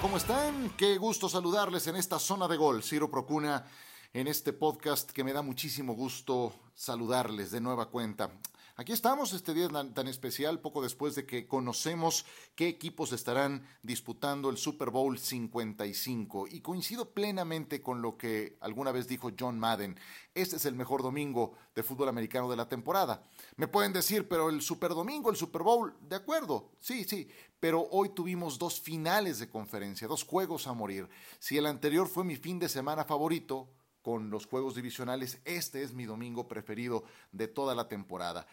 ¿cómo están? Qué gusto saludarles en esta zona de gol. Ciro Procuna en este podcast que me da muchísimo gusto saludarles de nueva cuenta. Aquí estamos este día tan, especial, poco después de que conocemos qué equipos estarán disputando el Super Bowl 55. Y coincido plenamente con lo que alguna vez dijo John Madden. Este es el mejor domingo de fútbol americano de la temporada. Me pueden decir, pero el Super Domingo, el Super Bowl, de acuerdo, sí, sí, pero hoy tuvimos dos finales de conferencia, dos juegos a morir. Si el anterior fue mi fin de semana favorito, con los juegos divisionales. Este es mi domingo preferido de toda la temporada.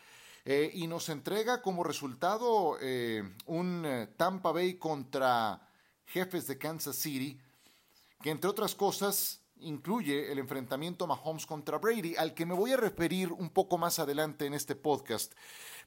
Eh, y nos entrega como resultado eh, un eh, Tampa Bay contra jefes de Kansas City, que entre otras cosas incluye el enfrentamiento Mahomes contra Brady, al que me voy a referir un poco más adelante en este podcast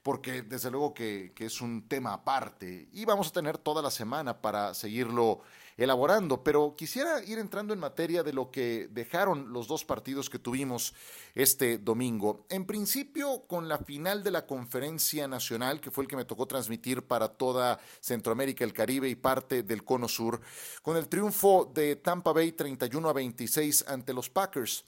porque desde luego que, es un tema aparte y vamos a tener toda la semana para seguirlo elaborando, pero quisiera ir entrando en materia de lo que dejaron los dos partidos que tuvimos este domingo. En principio, con la final de la conferencia nacional, que fue el que me tocó transmitir para toda Centroamérica, el Caribe y parte del Cono Sur, con el triunfo de Tampa Bay 31 a 26 ante los Packers.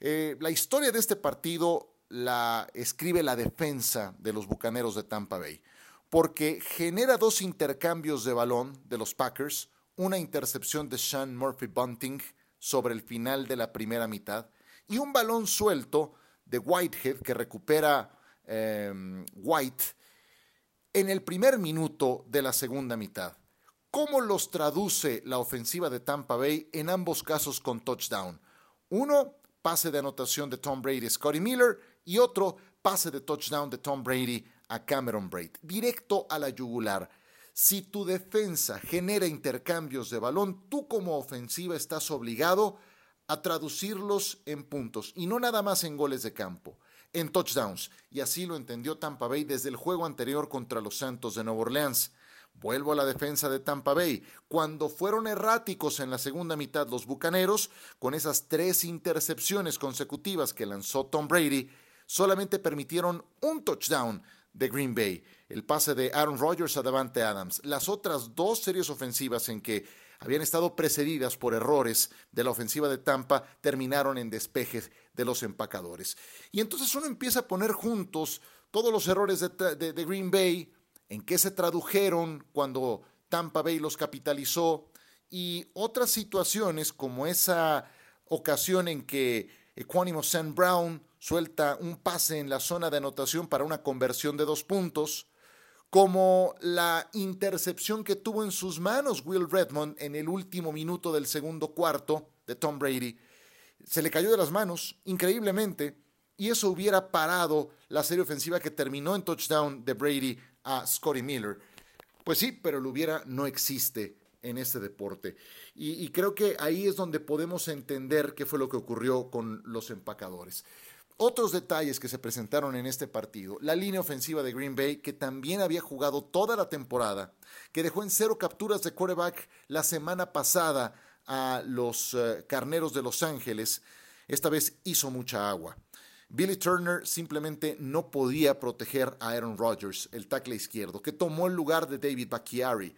Eh, la historia de este partido la escribe la defensa de los Bucaneros de Tampa Bay, porque genera dos intercambios de balón de los Packers, una intercepción de Sean Murphy Bunting sobre el final de la primera mitad y un balón suelto de Whitehead que recupera em, White en el primer minuto de la segunda mitad. ¿Cómo los traduce la ofensiva de Tampa Bay en ambos casos con touchdown? Uno, pase de anotación de Tom Brady, Scotty Miller, y otro pase de touchdown de Tom Brady a Cameron Braid, directo a la yugular. Si tu defensa genera intercambios de balón, tú como ofensiva estás obligado a traducirlos en puntos y no nada más en goles de campo, en touchdowns. Y así lo entendió Tampa Bay desde el juego anterior contra los Santos de Nueva Orleans. Vuelvo a la defensa de Tampa Bay. Cuando fueron erráticos en la segunda mitad los Bucaneros, con esas tres intercepciones consecutivas que lanzó Tom Brady, solamente permitieron un touchdown de Green Bay, el pase de Aaron Rodgers a Davante Adams. Las otras dos series ofensivas en que habían estado precedidas por errores de la ofensiva de Tampa terminaron en despejes de los empacadores. Y entonces uno empieza a poner juntos todos los errores de, Green Bay, en qué se tradujeron cuando Tampa Bay los capitalizó y otras situaciones como esa ocasión en que Equanimo Sam Brown suelta un pase en la zona de anotación para una conversión de dos puntos, como la intercepción que tuvo en sus manos Will Redmond en el último minuto del segundo cuarto de Tom Brady. Se le cayó de las manos, increíblemente, y eso hubiera parado la serie ofensiva que terminó en touchdown de Brady a Scotty Miller. Pues sí, pero lo hubiera no existe en este deporte. Y, y, creo que ahí es donde podemos entender qué fue lo que ocurrió con los empacadores. Otros detalles que se presentaron en este partido, la línea ofensiva de Green Bay, que también había jugado toda la temporada, que dejó en cero capturas de quarterback la semana pasada a los eh, Carneros de Los Ángeles, esta vez hizo mucha agua. Billy Turner simplemente no podía proteger a Aaron Rodgers, el tackle izquierdo, que tomó el lugar de David Bacchiari,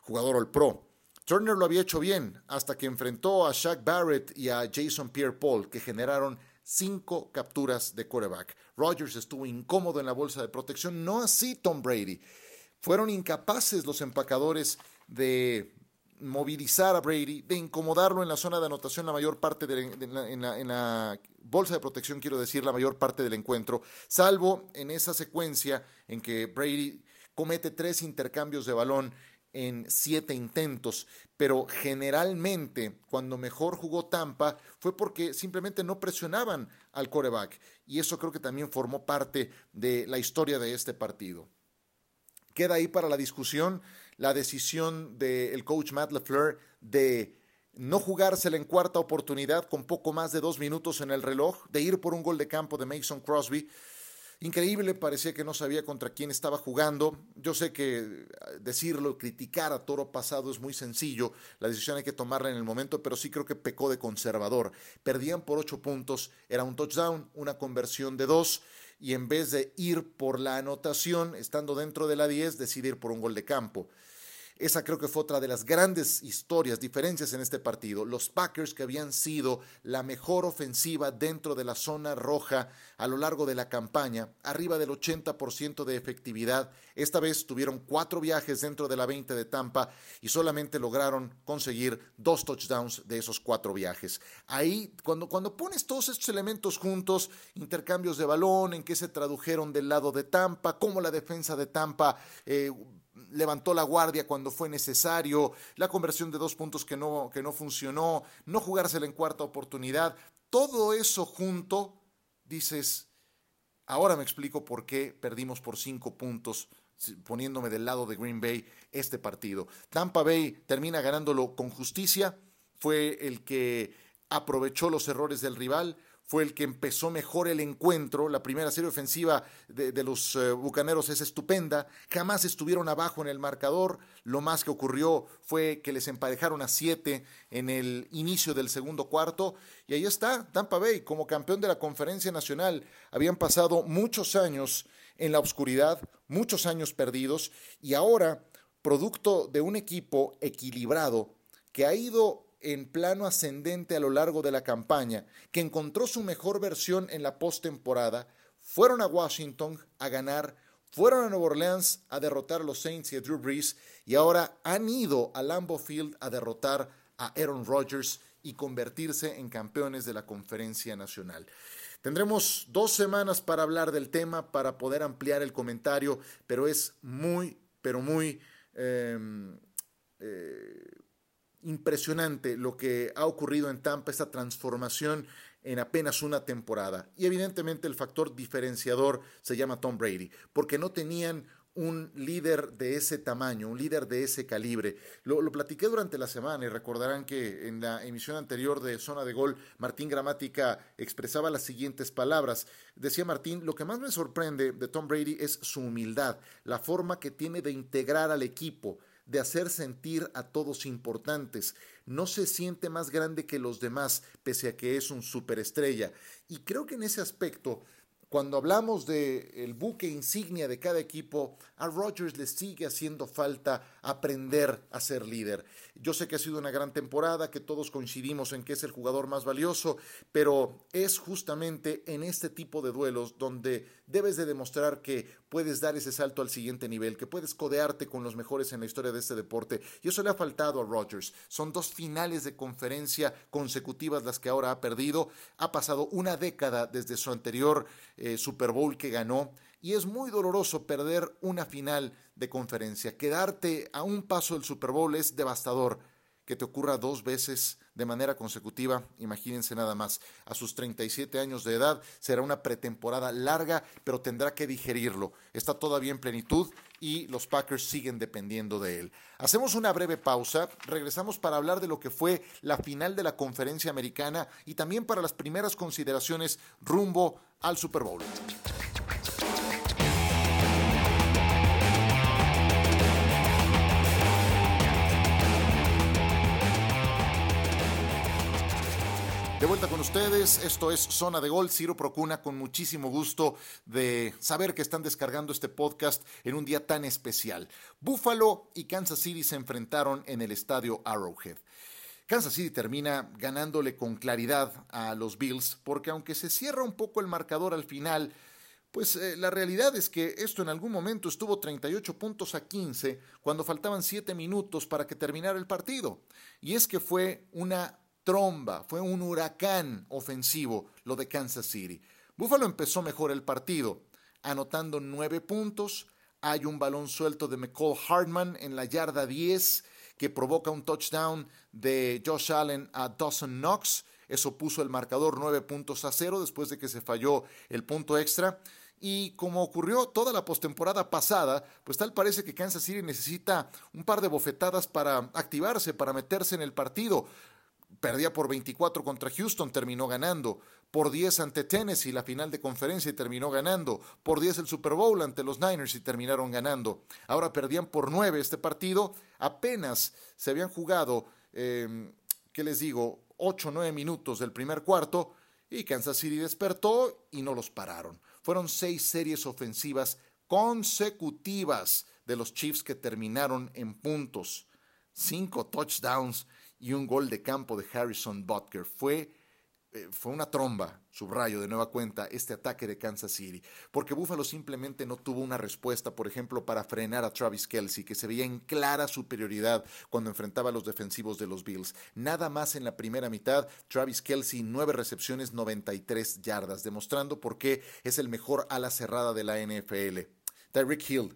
jugador All Pro. Turner lo había hecho bien hasta que enfrentó a Shaq Barrett y a Jason Pierre-Paul, que generaron cinco capturas de quarterback. Rodgers estuvo incómodo en la bolsa de protección, no así Tom Brady. Fueron incapaces los empacadores de movilizar a Brady, de incomodarlo en la zona de anotación la mayor parte de la, bolsa de protección, quiero decir, la mayor parte del encuentro, salvo en esa secuencia en que Brady comete tres intercambios de balón en siete intentos, pero generalmente cuando mejor jugó Tampa fue porque simplemente no presionaban al coreback y eso creo que también formó parte de la historia de este partido. Queda ahí para la discusión la decisión del coach Matt LeFleur de no jugársela en cuarta oportunidad con poco más de dos minutos en el reloj, de ir por un gol de campo de Mason Crosby Increíble, parecía que no sabía contra quién estaba jugando. Yo sé que eh, decirlo, criticar a Toro Pasado es muy sencillo, la decisión hay que tomarla en el momento, pero sí creo que pecó de conservador. Perdían por ocho puntos, era un touchdown, una conversión de dos, y en vez de ir por la anotación, estando dentro de la diez, decide ir por un gol de campo. Esa creo que fue otra de las grandes historias, diferencias en este partido. Los Packers que habían sido la mejor ofensiva dentro de la zona roja a lo largo de la campaña, arriba del 80% de efectividad. Esta vez tuvieron cuatro viajes dentro de la 20 de Tampa y solamente lograron conseguir dos touchdowns de esos cuatro viajes. Ahí, cuando, cuando pones todos estos elementos juntos, intercambios de balón, en qué se tradujeron del lado de Tampa, cómo la defensa de Tampa... Eh, levantó la guardia cuando fue necesario, la conversión de dos puntos que no, que no funcionó, no jugársela en cuarta oportunidad, todo eso junto, dices, ahora me explico por qué perdimos por cinco puntos poniéndome del lado de Green Bay este partido. Tampa Bay termina ganándolo con justicia, fue el que aprovechó los errores del rival, fue el que empezó mejor el encuentro. La primera serie ofensiva de, los eh, Bucaneros es estupenda. Jamás estuvieron abajo en el marcador. Lo más que ocurrió fue que les emparejaron a siete en el inicio del segundo cuarto. Y ahí está Tampa Bay como campeón de la conferencia nacional. Habían pasado muchos años en la oscuridad, muchos años perdidos. Y ahora, producto de un equipo equilibrado que ha ido en plano ascendente a lo largo de la campaña, que encontró su mejor versión en la postemporada, fueron a Washington a ganar, fueron a Nueva Orleans a derrotar a los Saints y a Drew Brees, y ahora han ido a Lambeau Field a derrotar a Aaron Rodgers y convertirse en campeones de la conferencia nacional. Tendremos dos semanas para hablar del tema, para poder ampliar el comentario, pero es muy, pero muy em, impresionante lo que ha ocurrido en Tampa, esta transformación en apenas una temporada. Y evidentemente el factor diferenciador se llama Tom Brady, porque no tenían un líder de ese tamaño, un líder de ese calibre. Lo, lo, platiqué durante la semana y recordarán que en la emisión anterior de Zona de Gol, Martín Gramática expresaba las siguientes palabras. Decía Martín, lo que más me sorprende de Tom Brady es su humildad, la forma que tiene de integrar al equipo de hacer sentir a todos importantes. No se siente más grande que los demás, pese a que es un superestrella. Y creo que en ese aspecto cuando hablamos del el buque insignia de cada equipo, a Rodgers le sigue haciendo falta aprender a ser líder. Yo sé que ha sido una gran temporada, que todos coincidimos en que es el jugador más valioso, pero es justamente en este tipo de duelos donde debes de demostrar que puedes dar ese salto al siguiente nivel, que puedes codearte con los mejores en la historia de este deporte. Y eso le ha faltado a Rodgers. Son dos finales de conferencia consecutivas las que ahora ha perdido. Ha pasado una década desde su anterior eh, Super Bowl que ganó. Y es muy doloroso perder una final de conferencia. Quedarte a un paso del Super Bowl es devastador. Que te ocurra dos veces de manera consecutiva, imagínense nada más. A sus 37 años de edad será una pretemporada larga, pero tendrá que digerirlo. Está todavía en plenitud y los Packers siguen dependiendo de él. Hacemos una breve pausa, regresamos para hablar de lo que fue la final de la conferencia americana y también para las primeras consideraciones rumbo al Super Bowl. De vuelta con ustedes, esto es Zona de Gol, Ciro Procuna, con muchísimo gusto de saber que están descargando este podcast en un día tan especial. Buffalo y Kansas City se enfrentaron en el estadio Arrowhead. Kansas City termina ganándole con claridad a los Bills, porque aunque se cierra un poco el marcador al final, pues eh, la realidad es que esto en algún momento estuvo 38 puntos a 15 cuando faltaban 7 minutos para que terminara el partido. Y es que fue una tromba, fue un huracán ofensivo lo de Kansas City. Buffalo empezó mejor el partido, anotando nueve puntos. Hay un balón suelto de McCall Hartman en la yarda 10 que provoca un touchdown de Josh Allen a Dawson Knox. Eso puso el marcador nueve puntos a cero después de que se falló el punto extra. Y como ocurrió toda la postemporada pasada, pues tal parece que Kansas City necesita un par de bofetadas para activarse, para meterse en el partido. Perdía por 24 contra Houston, terminó ganando. Por 10 ante Tennessee, la final de conferencia y terminó ganando. Por 10 el Super Bowl ante los Niners y terminaron ganando. Ahora perdían por 9 este partido. Apenas se habían jugado, eh, ¿qué les digo? 8 o 9 minutos del primer cuarto y Kansas City despertó y no los pararon. Fueron seis series ofensivas consecutivas de los Chiefs que terminaron en puntos. Cinco touchdowns y un gol de campo de Harrison Butker. Fue eh, fue una tromba, subrayo de nueva cuenta, este ataque de Kansas City, porque Buffalo simplemente no tuvo una respuesta, por ejemplo, para frenar a Travis Kelsey, que se veía en clara superioridad cuando enfrentaba a los defensivos de los Bills. Nada más en la primera mitad, Travis Kelsey, nueve recepciones, 93 yardas, demostrando por qué es el mejor ala cerrada de la NFL. Tyreek Hill,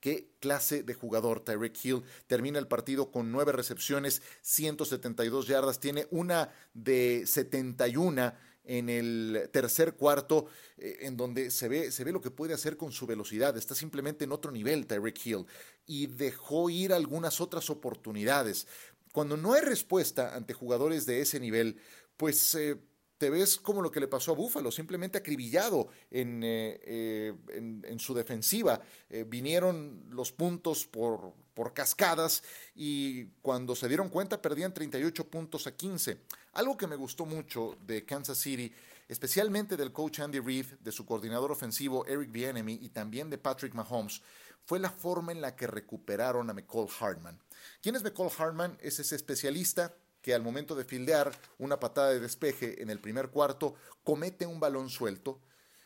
qué clase de jugador Tyreek Hill. Termina el partido con nueve recepciones, 172 yardas, tiene una de 71 en el tercer cuarto, eh, en donde se ve, se ve lo que puede hacer con su velocidad. Está simplemente en otro nivel Tyreek Hill y dejó ir algunas otras oportunidades. Cuando no hay respuesta ante jugadores de ese nivel, pues... Eh, te ves como lo que le pasó a Búfalo, simplemente acribillado en, eh, eh, en, su defensiva. Eh, vinieron los puntos por, por cascadas y cuando se dieron cuenta perdían 38 puntos a 15. Algo que me gustó mucho de Kansas City, especialmente del coach Andy Reid, de su coordinador ofensivo Eric Bieniemy y también de Patrick Mahomes, fue la forma en la que recuperaron a McCall Hartman. ¿Quién es McCall Hartman? Es ese especialista que al momento de fildear una patada de despeje en el primer cuarto comete un balón suelto,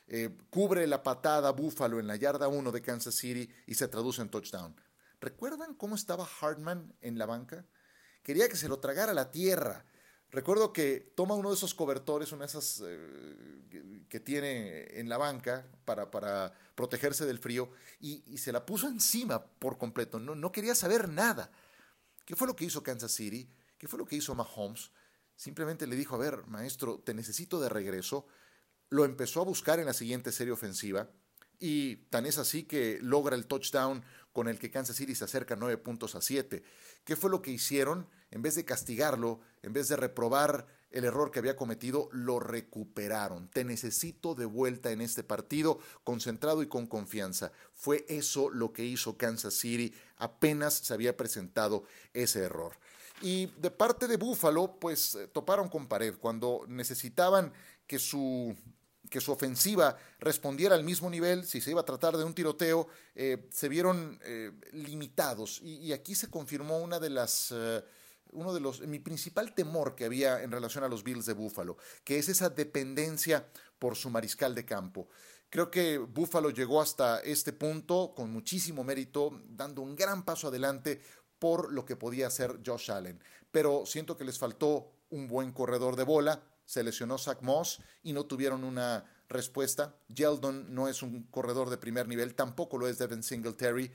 eh, cubre la patada Búfalo en la yarda 1 de Kansas City y se traduce en touchdown. ¿Recuerdan cómo estaba Hartman en la banca? Quería que se lo tragara la tierra. Recuerdo que toma uno de esos cobertores, una de esas eh, que tiene en la banca para, para protegerse del frío, y, se la puso encima por completo. No, no quería saber nada. ¿Qué fue lo que hizo Kansas City? ¿Qué fue lo que hizo Mahomes? Simplemente le dijo, a ver, maestro, te necesito de regreso. Lo empezó a buscar en la siguiente serie ofensiva y tan es así que logra el touchdown con el que Kansas City se acerca nueve puntos a siete. ¿Qué fue lo que hicieron? En vez de castigarlo, en vez de reprobar el error que había cometido, lo recuperaron. Te necesito de vuelta en este partido, concentrado y con confianza. Fue eso lo que hizo Kansas City apenas se había presentado ese error. Y de parte de Buffalo, pues eh, toparon con pared. Cuando necesitaban que su, que su ofensiva respondiera al mismo nivel, si se iba a tratar de un tiroteo, eh, se vieron eh, limitados. Y, aquí se confirmó una de las... uno de los, mi principal temor que había en relación a los Bills de Buffalo, que es esa dependencia por su mariscal de campo. Creo que Buffalo llegó hasta este punto con muchísimo mérito, dando un gran paso adelante, por lo que podía hacer Josh Allen. Pero siento que les faltó un buen corredor de bola. Se lesionó Zach Moss y no tuvieron una respuesta. Yeldon no es un corredor de primer nivel, tampoco lo es Devin Singletary.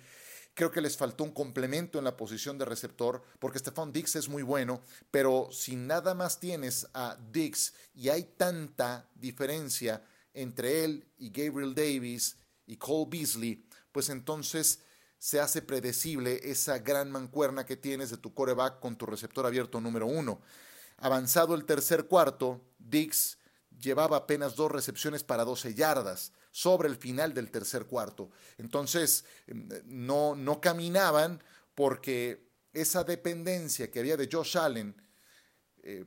Creo que les faltó un complemento en la posición de receptor, porque Stephon Dix es muy bueno, pero si nada más tienes a Dix y hay tanta diferencia entre él y Gabriel Davis y Cole Beasley, pues entonces se hace predecible esa gran mancuerna que tienes de tu coreback con tu receptor abierto número uno. Avanzado el tercer cuarto, Dix llevaba apenas dos recepciones para 12 yardas sobre el final del tercer cuarto. Entonces, em, no, no caminaban porque esa dependencia que había de Josh Allen eh,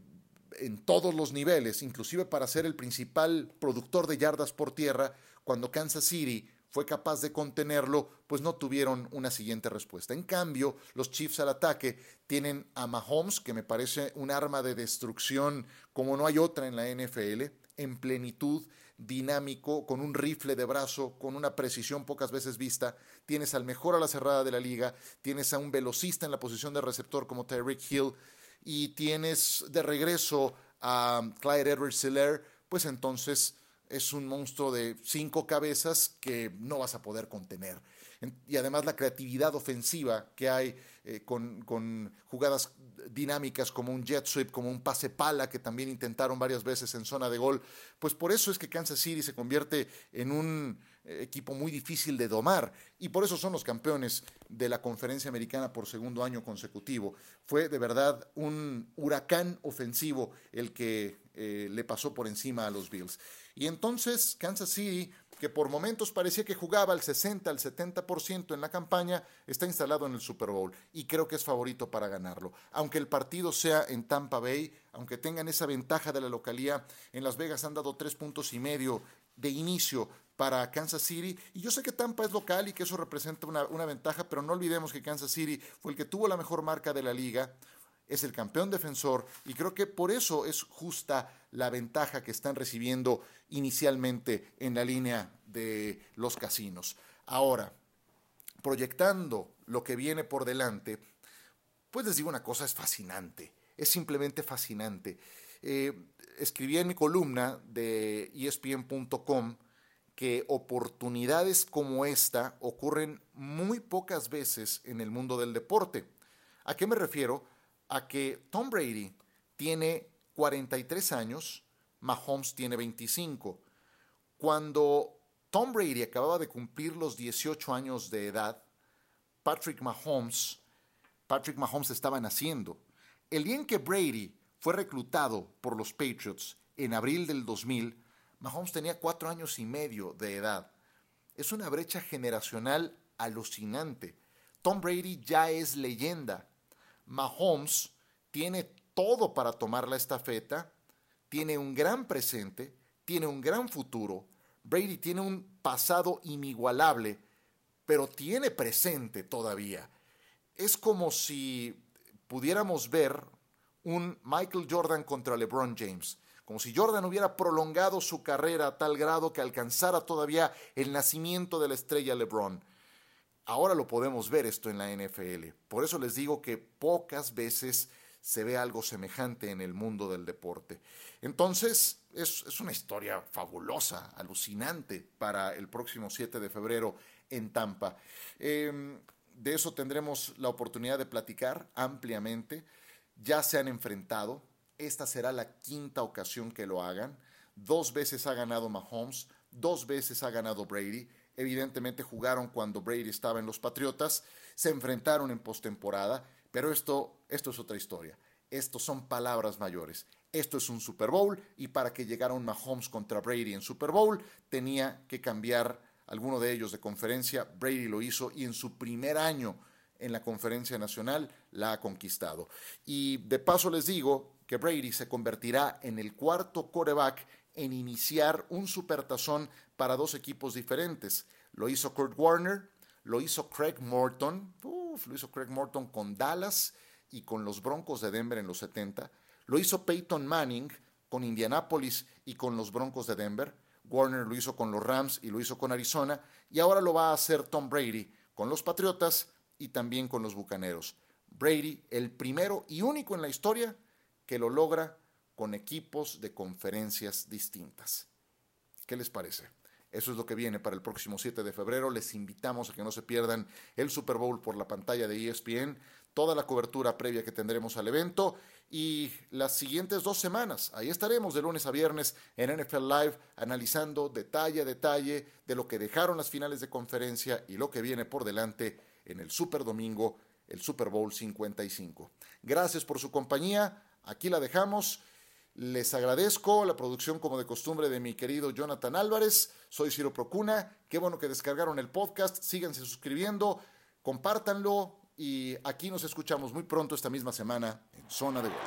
en todos los niveles, inclusive para ser el principal productor de yardas por tierra, cuando Kansas City fue capaz de contenerlo, pues no tuvieron una siguiente respuesta. En cambio, los Chiefs al ataque tienen a Mahomes, que me parece un arma de destrucción como no hay otra en la NFL, en plenitud, dinámico, con un rifle de brazo, con una precisión pocas veces vista. Tienes al mejor a la cerrada de la liga, tienes a un velocista en la posición de receptor como Tyreek Hill y tienes de regreso a Clyde Edwards-Helaire, pues entonces es un monstruo de cinco cabezas que no vas a poder contener. Y además la creatividad ofensiva que hay eh, con, jugadas dinámicas como un jet sweep, como un pase pala que también intentaron varias veces en zona de gol, pues por eso es que Kansas City se convierte en un eh, equipo muy difícil de domar y por eso son los campeones de la conferencia americana por segundo año consecutivo. Fue de verdad un huracán ofensivo el que eh, le pasó por encima a los Bills. Y entonces Kansas City, que por momentos parecía que jugaba al 60, al 70% en la campaña, está instalado en el Super Bowl y creo que es favorito para ganarlo. Aunque el partido sea en Tampa Bay, aunque tengan esa ventaja de la localía, en Las Vegas han dado tres puntos y medio de inicio para Kansas City. Y yo sé que Tampa es local y que eso representa una, una, ventaja, pero no olvidemos que Kansas City fue el que tuvo la mejor marca de la liga, es el campeón defensor y creo que por eso es justa la ventaja que están recibiendo inicialmente en la línea de los casinos. Ahora, proyectando lo que viene por delante, pues les digo una cosa, es fascinante, es simplemente fascinante. Eh, escribí en mi columna de espn.com que oportunidades como esta ocurren muy pocas veces en el mundo del deporte. ¿A qué me refiero? A que Tom Brady tiene 43 años, Mahomes tiene 25. Cuando Tom Brady acababa de cumplir los 18 años de edad, Patrick Mahomes, Patrick Mahomes estaba naciendo. El día en que Brady fue reclutado por los Patriots en abril del 2000, Mahomes tenía cuatro años y medio de edad. Es una brecha generacional alucinante. Tom Brady ya es leyenda. Mahomes tiene todo para tomar la estafeta, tiene un gran presente, tiene un gran futuro. Brady tiene un pasado inigualable, pero tiene presente todavía. Es como si pudiéramos ver un Michael Jordan contra LeBron James como si Jordan hubiera prolongado su carrera a tal grado que alcanzara todavía el nacimiento de la estrella LeBron. Ahora lo podemos ver esto en la NFL. Por eso les digo que pocas veces se ve algo semejante en el mundo del deporte. Entonces, es, una historia fabulosa, alucinante para el próximo 7 de febrero en Tampa. Em, de eso tendremos la oportunidad de platicar ampliamente. Ya se han enfrentado, esta será la quinta ocasión que lo hagan. Dos veces ha ganado Mahomes, dos veces ha ganado Brady. Evidentemente jugaron cuando Brady estaba en los Patriotas, se enfrentaron en postemporada, pero esto, esto es otra historia. Estos son palabras mayores. Esto es un Super Bowl y para que llegara un Mahomes contra Brady en Super Bowl tenía que cambiar alguno de ellos de conferencia. Brady lo hizo y en su primer año en la conferencia nacional la ha conquistado. Y de paso les digo, que Brady se convertirá en el cuarto coreback en iniciar un supertazón para dos equipos diferentes. Lo hizo Kurt Warner, lo hizo Craig Morton, lo hizo Craig Morton con Dallas y con los Broncos de Denver en los 70. Lo hizo Peyton Manning con Indianapolis y con los Broncos de Denver. Warner lo hizo con los Rams y lo hizo con Arizona. Y ahora lo va a hacer Tom Brady con los Patriotas y también con los Bucaneros. Brady, el primero y único en la historia que lo logra con equipos de conferencias distintas. ¿Qué les parece? Eso es lo que viene para el próximo 7 de febrero. Les invitamos a que no se pierdan el Super Bowl por la pantalla de ESPN, toda la cobertura previa que tendremos al evento y las siguientes dos semanas. Ahí estaremos de lunes a viernes en NFL Live analizando detalle a detalle de lo que dejaron las finales de conferencia y lo que viene por delante en el Super Domingo, el Super Bowl 55. Gracias por su compañía. Aquí la dejamos. Les agradezco la producción como de costumbre de mi querido Jonathan Álvarez. Soy Ciro Procuna. Qué bueno que descargaron el podcast. Síganse suscribiendo, compártanlo y aquí nos escuchamos muy pronto esta misma semana en Zona de Gol.